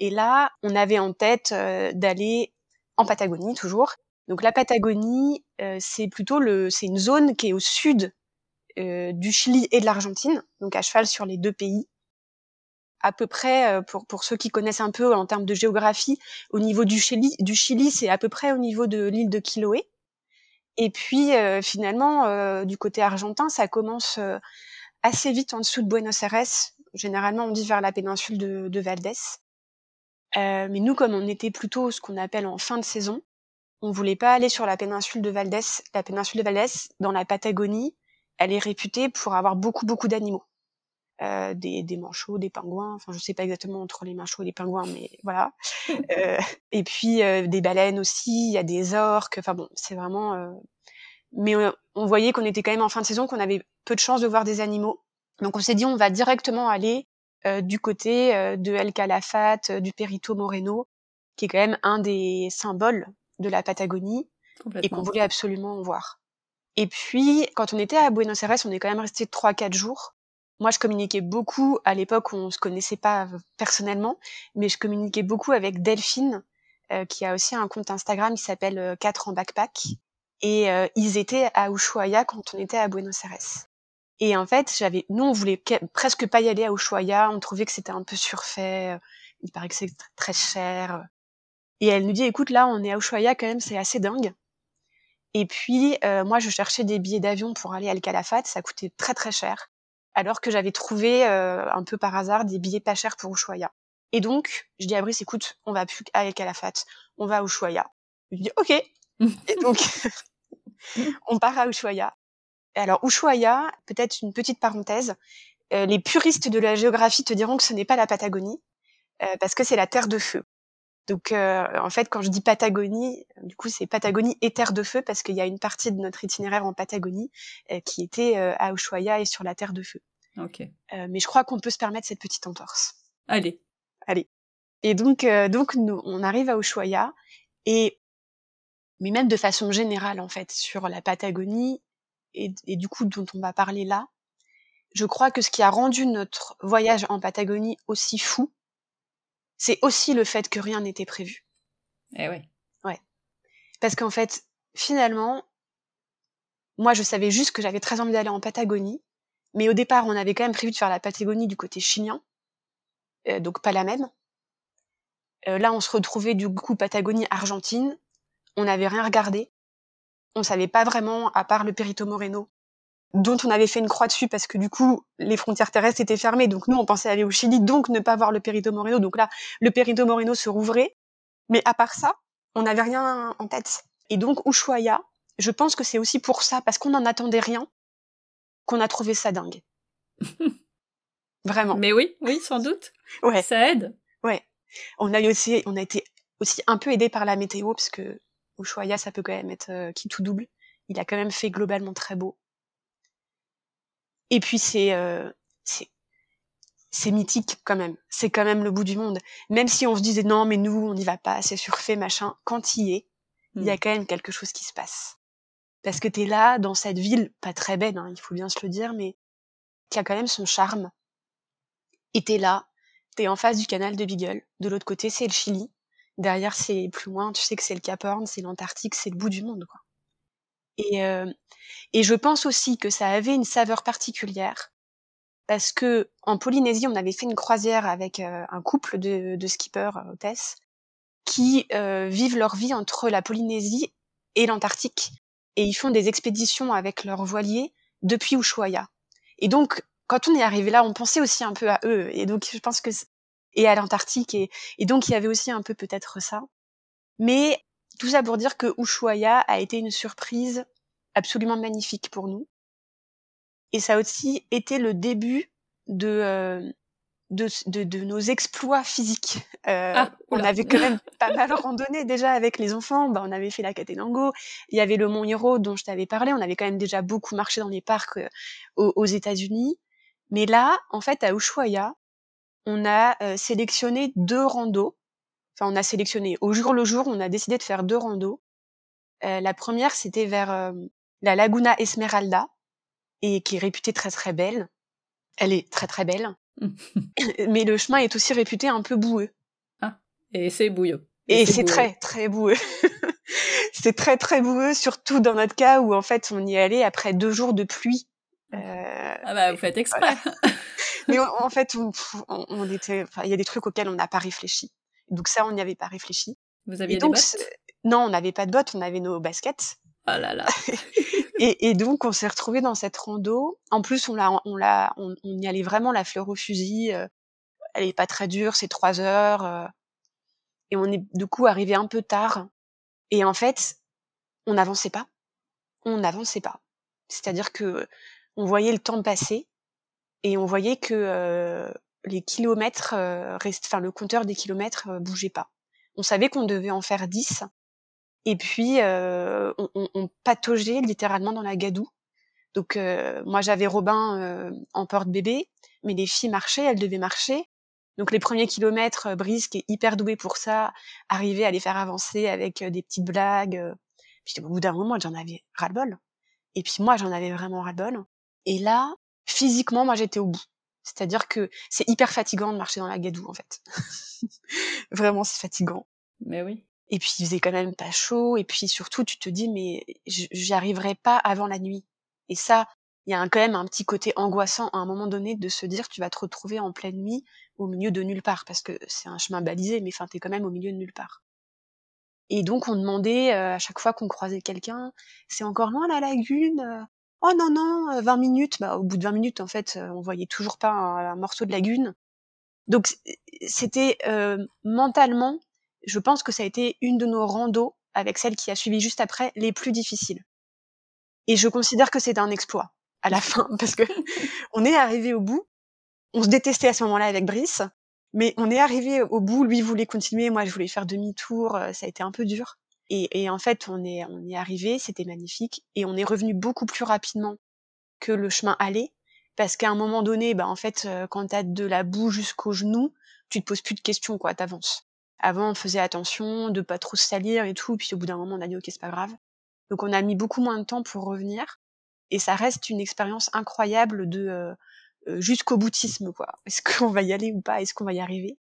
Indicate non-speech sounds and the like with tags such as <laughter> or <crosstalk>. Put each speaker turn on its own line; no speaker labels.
Et là, on avait en tête d'aller en Patagonie toujours. Donc la Patagonie, c'est plutôt le, c'est une zone qui est au sud du Chili et de l'Argentine, donc à cheval sur les deux pays à peu près, pour, pour ceux qui connaissent un peu en termes de géographie, au niveau du Chili, du Chili c'est à peu près au niveau de l'île de Chiloé. Et puis finalement, du côté argentin, ça commence assez vite en dessous de Buenos Aires. Généralement, on dit vers la péninsule de, de Valdés. Euh, mais nous, comme on était plutôt ce qu'on appelle en fin de saison, on voulait pas aller sur la péninsule de Valdés. La péninsule de Valdés, dans la Patagonie, elle est réputée pour avoir beaucoup, beaucoup d'animaux. Euh, des, des manchots, des pingouins, enfin je sais pas exactement entre les manchots et les pingouins, mais voilà. <laughs> euh, et puis euh, des baleines aussi, il y a des orques, enfin bon, c'est vraiment... Euh, mais on, on voyait qu'on était quand même en fin de saison, qu'on avait peu de chances de voir des animaux. Donc on s'est dit on va directement aller du côté euh, de El Calafate, du Perito Moreno, qui est quand même un des symboles de la Patagonie et qu'on voulait absolument voir. Et puis, quand on était à Buenos Aires, on est quand même resté 3-4 jours. Moi, je communiquais beaucoup, à l'époque, on se connaissait pas personnellement, mais je communiquais beaucoup avec Delphine, euh, qui a aussi un compte Instagram qui s'appelle euh, 4 en backpack. Et euh, ils étaient à Ushuaia quand on était à Buenos Aires. Et en fait, j'avais, nous, on voulait presque pas y aller à Ushuaia. On trouvait que c'était un peu surfait. Il paraît que c'est très cher. Et elle nous dit, écoute, là, on est à Ushuaia quand même, c'est assez dingue. Et puis, euh, moi, je cherchais des billets d'avion pour aller à El Calafate. Ça coûtait très, très cher. Alors que j'avais trouvé, euh, un peu par hasard, des billets pas chers pour Ushuaia. Et donc, je dis à Brice, écoute, on va plus à El Calafate. On va à Ushuaia. Je dis, OK. <laughs> Et donc, <laughs> on part à Ushuaia. Alors, Ushuaia, peut-être une petite parenthèse. Euh, les puristes de la géographie te diront que ce n'est pas la Patagonie, euh, parce que c'est la terre de feu. Donc, euh, en fait, quand je dis Patagonie, du coup, c'est Patagonie et Terre de Feu parce qu'il y a une partie de notre itinéraire en Patagonie euh, qui était euh, à Ushuaia et sur la Terre de Feu.
Ok.
Euh, mais je crois qu'on peut se permettre cette petite entorse.
Allez.
Allez. Et donc, euh, donc nous, on arrive à Ushuaia et mais même de façon générale en fait sur la Patagonie et, et du coup dont on va parler là, je crois que ce qui a rendu notre voyage en Patagonie aussi fou, c'est aussi le fait que rien n'était prévu.
Eh ouais.
Ouais. Parce qu'en fait, finalement, moi, je savais juste que j'avais très envie d'aller en Patagonie, mais au départ, on avait quand même prévu de faire la Patagonie du côté chilien, euh, donc pas la même. Euh, là, on se retrouvait du coup Patagonie Argentine. On n'avait rien regardé. On savait pas vraiment, à part le Perito Moreno, dont on avait fait une croix dessus parce que du coup, les frontières terrestres étaient fermées. Donc nous, on pensait aller au Chili, donc ne pas voir le Perito Moreno. Donc là, le Perito Moreno se rouvrait. Mais à part ça, on n'avait rien en tête. Et donc, Ushuaia, je pense que c'est aussi pour ça, parce qu'on n'en attendait rien, qu'on a trouvé ça dingue. <laughs> Vraiment.
Mais oui, oui, sans doute.
Ouais.
Ça aide.
Ouais. On a eu aussi, on a été aussi un peu aidé par la météo, parce que Ushuaia, ça peut quand même être euh, qui tout double. Il a quand même fait globalement très beau. Et puis c'est euh, c'est c'est mythique quand même. C'est quand même le bout du monde. Même si on se disait non, mais nous, on n'y va pas, c'est surfait, machin. Quand il y est, il y a
Mm.
quand même quelque chose qui se passe. Parce que t'es là, dans cette ville, pas très belle, hein, il faut bien se le dire, mais qui a quand même son charme. Et t'es là, t'es en face du canal de Beagle. De l'autre côté, c'est le Chili. Derrière, c'est plus loin, tu sais que c'est le Cap Horn, c'est l'Antarctique, c'est le bout du monde, quoi. Et, euh, et je pense aussi que ça avait une saveur particulière parce que en Polynésie, on avait fait une croisière avec euh, un couple de, de skippers euh, hôtesses qui euh, vivent leur vie entre la Polynésie et l'Antarctique et ils font des expéditions avec leurs voiliers depuis Ushuaia. Et donc, quand on est arrivé là, on pensait aussi un peu à eux et donc je pense que et à l'Antarctique et, et donc il y avait aussi un peu peut-être ça. Mais tout ça pour dire que Ushuaia a été une surprise absolument magnifique pour nous. Et ça a aussi été le début de, euh, de, de, de nos exploits physiques. Euh,
Ah,
on avait quand même <laughs> pas mal randonné déjà avec les enfants. Bah, on avait fait la Catenango. Il y avait le Mont Hiro dont je t'avais parlé. On avait quand même déjà beaucoup marché dans les parcs euh, aux, aux États-Unis. Mais là, en fait, à Ushuaia, on a euh, sélectionné deux randos. Enfin, on a sélectionné au jour le jour, on a décidé de faire deux randos. Euh, la première, c'était vers euh, la Laguna Esmeralda, et qui est réputée très très belle. Elle est très très belle. <laughs> Mais le chemin est aussi réputé un peu boueux.
Ah. Et c'est bouilleux.
Et, c'est très, très boueux. <laughs> c'est très, très boueux, surtout dans notre cas où, en fait, on y allait après deux jours de pluie.
Euh, ah bah, vous faites exprès.
Mais en fait, on, était, il y a des trucs auxquels on n'a pas réfléchi. Donc ça, on n'y avait pas réfléchi.
Vous aviez des bottes?
Non, on n'avait pas de bottes, on avait nos baskets.
Oh là là. <laughs>
et, et, donc, on s'est retrouvé dans cette rando. En plus, on l'a, on l'a, on, y allait vraiment la fleur au fusil. Euh, elle est pas très dure, c'est trois heures. Euh, et on est du coup arrivé un peu tard. Et en fait, on n'avançait pas. On n'avançait pas. C'est-à-dire que on voyait le temps passer et on voyait que euh, les kilomètres euh, enfin le compteur des kilomètres euh, bougeait pas. On savait qu'on devait en faire 10 et puis euh, on, on, on, pataugeait littéralement dans la gadoue. Donc moi j'avais Robin en porte-bébé, mais les filles marchaient, elles devaient marcher. Donc les premiers kilomètres, Brice qui est hyper doué pour ça, arrivait à les faire avancer avec des petites blagues. Puis au bout d'un moment, j'en avais ras-le-bol. Et puis moi, j'en avais vraiment ras-le-bol. Et là, physiquement, moi, j'étais au bout. C'est-à-dire que c'est hyper fatigant de marcher dans la gadoue, en fait. <laughs> Vraiment, c'est fatigant.
Mais oui.
Et puis, il faisait quand même pas chaud. Et puis, surtout, tu te dis, mais j'y arriverai pas avant la nuit. Et ça, il y a quand même un petit côté angoissant à un moment donné de se dire, tu vas te retrouver en pleine nuit au milieu de nulle part. Parce que c'est un chemin balisé, mais enfin, t'es quand même au milieu de nulle part. Et donc, on demandait euh, à chaque fois qu'on croisait quelqu'un, c'est encore loin la lagune euh, oh non non 20 euh, minutes bah, au bout de 20 minutes en fait euh, on voyait toujours pas un, morceau de lagune. Donc c'était euh, mentalement je pense que ça a été une de nos randos avec celle qui a suivi juste après les plus difficiles. Et je considère que c'est un exploit à la <laughs> fin parce que on est arrivé au bout. On se détestait à ce moment-là avec Brice mais on est arrivé au bout. Lui voulait continuer moi je voulais faire demi-tour ça a été un peu dur et, et, en fait, on est, on est arrivé, c'était magnifique, et on est revenu beaucoup plus rapidement que le chemin allait, parce qu'à un moment donné, bah en fait, quand t'as de la boue jusqu'aux genoux, tu te poses plus de questions, quoi, t'avances. Avant, on faisait attention de pas trop se salir et tout, puis au bout d'un moment, on a dit ok, c'est pas grave. Donc on a mis beaucoup moins de temps pour revenir, et ça reste une expérience incroyable de euh jusqu'au boutisme, quoi. Est-ce qu'on va y aller ou pas? Est-ce qu'on va y arriver?